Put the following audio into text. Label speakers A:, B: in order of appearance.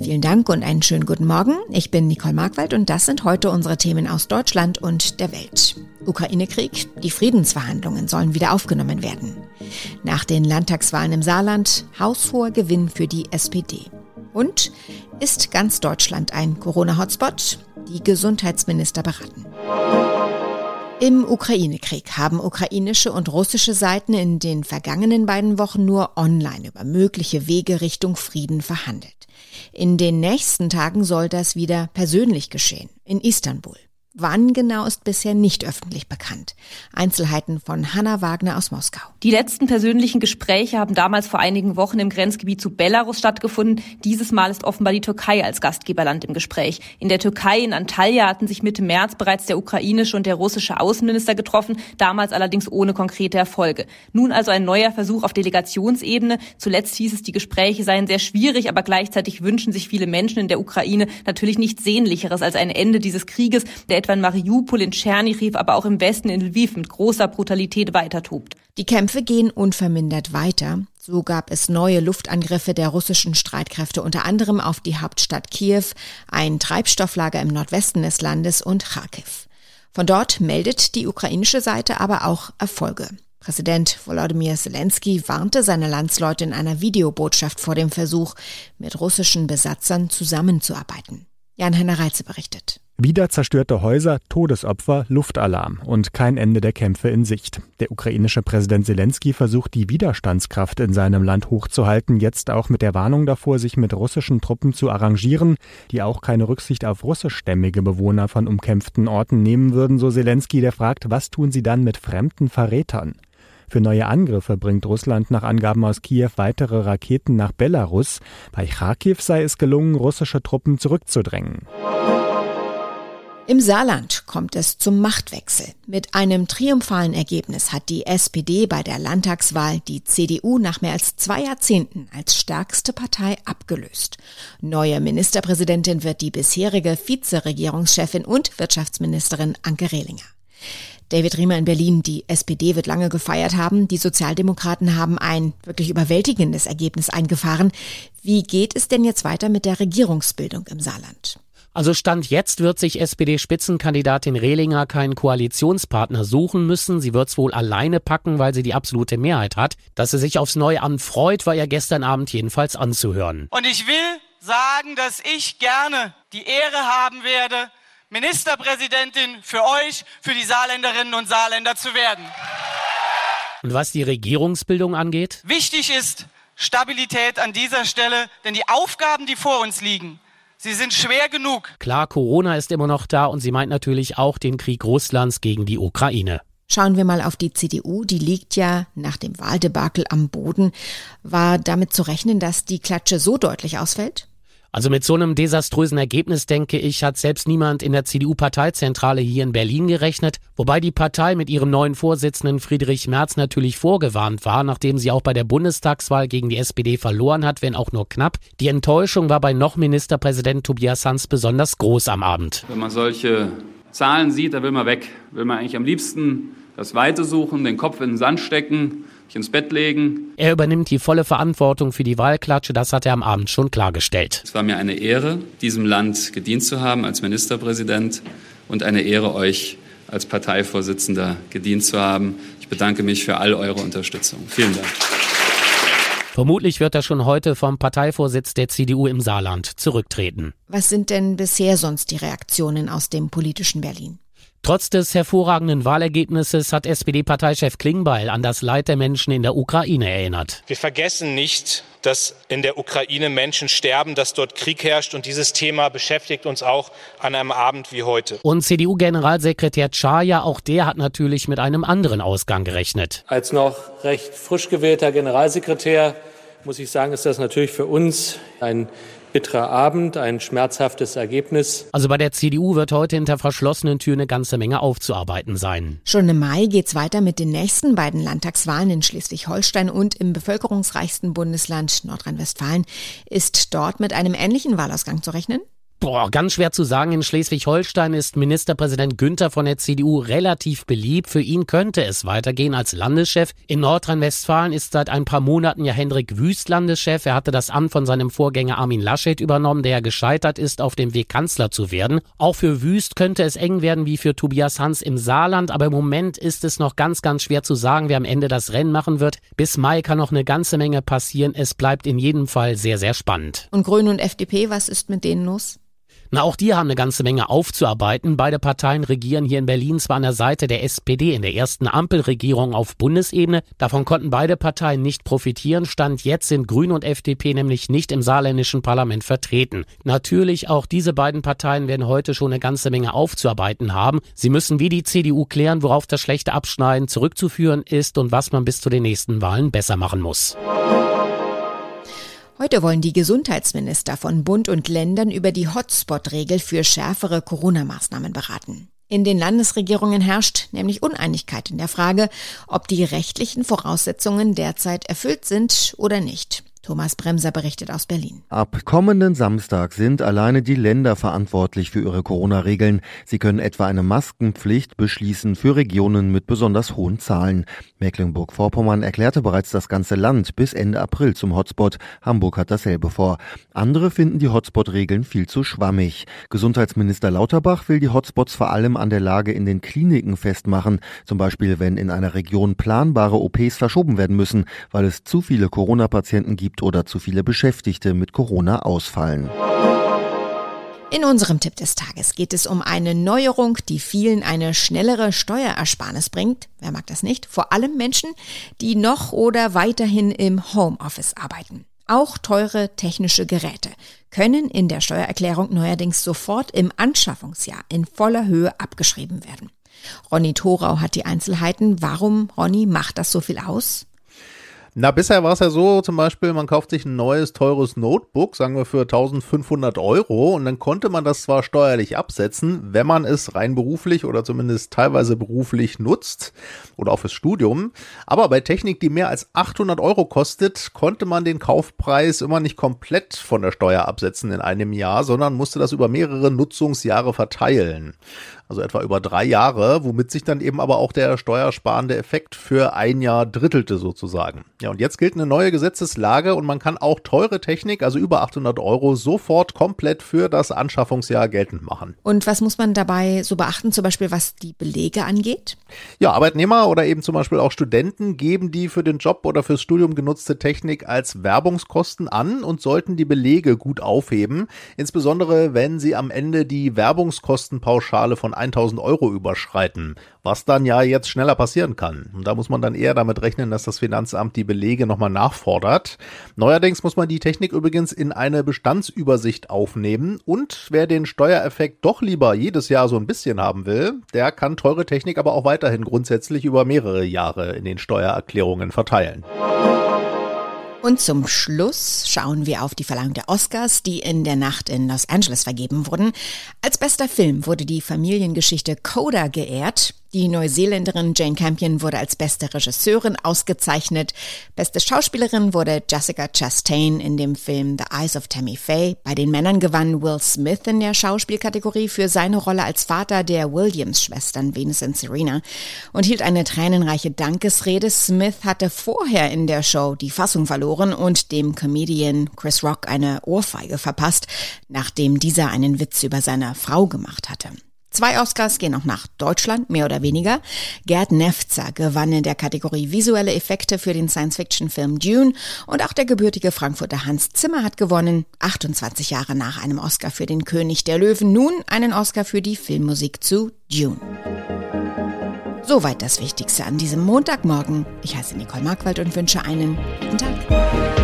A: Vielen Dank und einen schönen guten Morgen. Ich bin Nicole Markwald und das sind heute unsere Themen aus Deutschland und der Welt. Ukraine-Krieg, die Friedensverhandlungen sollen wieder aufgenommen werden. Nach den Landtagswahlen im Saarland haushoher Gewinn für die SPD. Und ist ganz Deutschland ein Corona-Hotspot? Die Gesundheitsminister beraten. Im Ukraine-Krieg haben ukrainische und russische Seiten in den vergangenen beiden Wochen nur online über mögliche Wege Richtung Frieden verhandelt. In den nächsten Tagen soll das wieder persönlich geschehen, in Istanbul. Wann genau ist bisher nicht öffentlich bekannt. Einzelheiten von Hanna Wagner aus Moskau.
B: Die letzten persönlichen Gespräche haben damals vor einigen Wochen im Grenzgebiet zu Belarus stattgefunden. Dieses Mal ist offenbar die Türkei als Gastgeberland im Gespräch. In der Türkei in Antalya hatten sich Mitte März bereits der ukrainische und der russische Außenminister getroffen, damals allerdings ohne konkrete Erfolge. Nun also ein neuer Versuch auf Delegationsebene. Zuletzt hieß es, die Gespräche seien sehr schwierig, aber gleichzeitig wünschen sich viele Menschen in der Ukraine natürlich nichts Sehnlicheres als ein Ende dieses Krieges, der etwa in Mariupol, in Tschernichiv, aber auch im Westen in Lviv mit großer Brutalität weitertobt.
A: Die Kämpfe gehen unvermindert weiter. So gab es neue Luftangriffe der russischen Streitkräfte unter anderem auf die Hauptstadt Kiew, ein Treibstofflager im Nordwesten des Landes und Kharkiv. Von dort meldet die ukrainische Seite aber auch Erfolge. Präsident Volodymyr Zelensky warnte seine Landsleute in einer Videobotschaft vor dem Versuch, mit russischen Besatzern zusammenzuarbeiten. Jan-Henner Reitze berichtet.
C: Wieder zerstörte Häuser, Todesopfer, Luftalarm und kein Ende der Kämpfe in Sicht. Der ukrainische Präsident Zelensky versucht, die Widerstandskraft in seinem Land hochzuhalten, jetzt auch mit der Warnung davor, sich mit russischen Truppen zu arrangieren, die auch keine Rücksicht auf russischstämmige Bewohner von umkämpften Orten nehmen würden, so Zelensky, der fragt, was tun sie dann mit fremden Verrätern? Für neue Angriffe bringt Russland nach Angaben aus Kiew weitere Raketen nach Belarus. Bei Kharkiv sei es gelungen, russische Truppen zurückzudrängen.
A: Im Saarland kommt es zum Machtwechsel. Mit einem triumphalen Ergebnis hat die SPD bei der Landtagswahl die CDU nach mehr als zwei Jahrzehnten als stärkste Partei abgelöst. Neue Ministerpräsidentin wird die bisherige Vizeregierungschefin und Wirtschaftsministerin Anke Rehlinger. David Riemer in Berlin, die SPD wird lange gefeiert haben. Die Sozialdemokraten haben ein wirklich überwältigendes Ergebnis eingefahren. Wie geht es denn jetzt weiter mit der Regierungsbildung im Saarland?
D: Also Stand jetzt wird sich SPD-Spitzenkandidatin Rehlinger keinen Koalitionspartner suchen müssen. Sie wird es wohl alleine packen, weil sie die absolute Mehrheit hat. Dass sie sich aufs Neuamt freut, war ja gestern Abend jedenfalls anzuhören.
E: Und ich will sagen, dass ich gerne die Ehre haben werde, Ministerpräsidentin für euch, für die Saarländerinnen und Saarländer zu werden.
D: Und was die Regierungsbildung angeht?
E: Wichtig ist Stabilität an dieser Stelle, denn die Aufgaben, die vor uns liegen, Sie sind schwer genug.
D: Klar, Corona ist immer noch da und sie meint natürlich auch den Krieg Russlands gegen die Ukraine.
A: Schauen wir mal auf die CDU. Die liegt ja nach dem Wahldebakel am Boden. War damit zu rechnen, dass die Klatsche so deutlich ausfällt?
D: Also mit so einem desaströsen Ergebnis, denke ich, hat selbst niemand in der CDU-Parteizentrale hier in Berlin gerechnet, wobei die Partei mit ihrem neuen Vorsitzenden Friedrich Merz natürlich vorgewarnt war, nachdem sie auch bei der Bundestagswahl gegen die SPD verloren hat, wenn auch nur knapp. Die Enttäuschung war bei noch Ministerpräsident Tobias Hans besonders groß am Abend.
F: Wenn man solche Zahlen sieht, da will man weg. Will man eigentlich am liebsten das Weite suchen, den Kopf in den Sand stecken sich ins Bett legen.
D: Er übernimmt die volle Verantwortung für die Wahlklatsche, das hat er am Abend schon klargestellt.
F: Es war mir eine Ehre, diesem Land gedient zu haben als Ministerpräsident und eine Ehre, euch als Parteivorsitzender gedient zu haben. Ich bedanke mich für all eure Unterstützung. Vielen Dank.
D: Vermutlich wird er schon heute vom Parteivorsitz der CDU im Saarland zurücktreten.
A: Was sind denn bisher sonst die Reaktionen aus dem politischen Berlin?
D: Trotz des hervorragenden Wahlergebnisses hat SPD-Parteichef Klingbeil an das Leid der Menschen in der Ukraine erinnert.
G: Wir vergessen nicht, dass in der Ukraine Menschen sterben, dass dort Krieg herrscht und dieses Thema beschäftigt uns auch an einem Abend wie heute.
D: Und CDU-Generalsekretär Chaya, auch der hat natürlich mit einem anderen Ausgang gerechnet.
H: Als noch recht frisch gewählter Generalsekretär muss ich sagen, ist das natürlich für uns ein bitterer Abend, ein schmerzhaftes Ergebnis.
D: Also bei der CDU wird heute hinter verschlossenen Türen eine ganze Menge aufzuarbeiten sein.
A: Schon im Mai geht's weiter mit den nächsten beiden Landtagswahlen in Schleswig-Holstein und im bevölkerungsreichsten Bundesland Nordrhein-Westfalen. Ist dort mit einem ähnlichen Wahlausgang zu rechnen?
D: Boah, ganz schwer zu sagen. In Schleswig-Holstein ist Ministerpräsident Günther von der CDU relativ beliebt. Für ihn könnte es weitergehen als Landeschef. In Nordrhein-Westfalen ist seit ein paar Monaten ja Hendrik Wüst Landeschef. Er hatte das Amt von seinem Vorgänger Armin Laschet übernommen, der gescheitert ist, auf dem Weg Kanzler zu werden. Auch für Wüst könnte es eng werden wie für Tobias Hans im Saarland. Aber im Moment ist es noch ganz, ganz schwer zu sagen, wer am Ende das Rennen machen wird. Bis Mai kann noch eine ganze Menge passieren. Es bleibt in jedem Fall sehr, sehr spannend.
A: Und Grüne und FDP, was ist mit denen los?
D: Na, auch die haben eine ganze Menge aufzuarbeiten. Beide Parteien regieren hier in Berlin zwar an der Seite der SPD in der ersten Ampelregierung auf Bundesebene. Davon konnten beide Parteien nicht profitieren. Stand jetzt sind Grüne und FDP nämlich nicht im saarländischen Parlament vertreten. Natürlich auch diese beiden Parteien werden heute schon eine ganze Menge aufzuarbeiten haben. Sie müssen wie die CDU klären, worauf das schlechte Abschneiden zurückzuführen ist und was man bis zu den nächsten Wahlen besser machen muss.
A: Heute wollen die Gesundheitsminister von Bund und Ländern über die Hotspot-Regel für schärfere Corona-Maßnahmen beraten. In den Landesregierungen herrscht nämlich Uneinigkeit in der Frage, ob die rechtlichen Voraussetzungen derzeit erfüllt sind oder nicht. Thomas Bremser berichtet aus Berlin.
I: Ab kommenden Samstag sind alleine die Länder verantwortlich für ihre Corona-Regeln. Sie können etwa eine Maskenpflicht beschließen für Regionen mit besonders hohen Zahlen. Mecklenburg-Vorpommern erklärte bereits das ganze Land bis Ende April zum Hotspot. Hamburg hat dasselbe vor. Andere finden die Hotspot-Regeln viel zu schwammig. Gesundheitsminister Lauterbach will die Hotspots vor allem an der Lage in den Kliniken festmachen. Zum Beispiel, wenn in einer Region planbare OPs verschoben werden müssen, weil es zu viele Corona-Patienten gibt gibt oder zu viele Beschäftigte mit Corona ausfallen.
A: In unserem Tipp des Tages geht es um eine Neuerung, die vielen eine schnellere Steuerersparnis bringt. Wer mag das nicht? Vor allem Menschen, die noch oder weiterhin im Homeoffice arbeiten. Auch teure technische Geräte können in der Steuererklärung neuerdings sofort im Anschaffungsjahr in voller Höhe abgeschrieben werden. Ronny Thorau hat die Einzelheiten. Warum, Ronny, macht das so viel aus?
J: Na, bisher war es ja so, zum Beispiel, man kauft sich ein neues, teures Notebook, sagen wir für 1500 Euro, und dann konnte man das zwar steuerlich absetzen, wenn man es rein beruflich oder zumindest teilweise beruflich nutzt oder auch fürs Studium. Aber bei Technik, die mehr als 800 Euro kostet, konnte man den Kaufpreis immer nicht komplett von der Steuer absetzen in einem Jahr, sondern musste das über mehrere Nutzungsjahre verteilen also etwa über drei Jahre, womit sich dann eben aber auch der steuersparende Effekt für ein Jahr drittelte sozusagen. Ja, und jetzt gilt eine neue Gesetzeslage und man kann auch teure Technik, also über 800 Euro, sofort komplett für das Anschaffungsjahr geltend machen.
A: Und was muss man dabei so beachten, zum Beispiel was die Belege angeht?
J: Ja, Arbeitnehmer oder eben zum Beispiel auch Studenten geben die für den Job oder fürs Studium genutzte Technik als Werbungskosten an und sollten die Belege gut aufheben, insbesondere wenn sie am Ende die Werbungskostenpauschale von 1000 Euro überschreiten, was dann ja jetzt schneller passieren kann. Und da muss man dann eher damit rechnen, dass das Finanzamt die Belege nochmal nachfordert. Neuerdings muss man die Technik übrigens in eine Bestandsübersicht aufnehmen und wer den Steuereffekt doch lieber jedes Jahr so ein bisschen haben will, der kann teure Technik aber auch weiterhin grundsätzlich über mehrere Jahre in den Steuererklärungen verteilen.
A: Und zum Schluss schauen wir auf die Verleihung der Oscars, die in der Nacht in Los Angeles vergeben wurden. Als bester Film wurde die Familiengeschichte Coda geehrt. Die Neuseeländerin Jane Campion wurde als beste Regisseurin ausgezeichnet. Beste Schauspielerin wurde Jessica Chastain in dem Film The Eyes of Tammy Faye. Bei den Männern gewann Will Smith in der Schauspielkategorie für seine Rolle als Vater der Williams-Schwestern Venus und Serena und hielt eine tränenreiche Dankesrede. Smith hatte vorher in der Show die Fassung verloren und dem Comedian Chris Rock eine Ohrfeige verpasst, nachdem dieser einen Witz über seine Frau gemacht hatte. Zwei Oscars gehen auch nach Deutschland, mehr oder weniger. Gerd Nefzer gewann in der Kategorie visuelle Effekte für den Science-Fiction-Film Dune und auch der gebürtige Frankfurter Hans Zimmer hat gewonnen, 28 Jahre nach einem Oscar für den König der Löwen, nun einen Oscar für die Filmmusik zu Dune. Soweit das Wichtigste an diesem Montagmorgen. Ich heiße Nicole Markwald und wünsche einen guten Tag.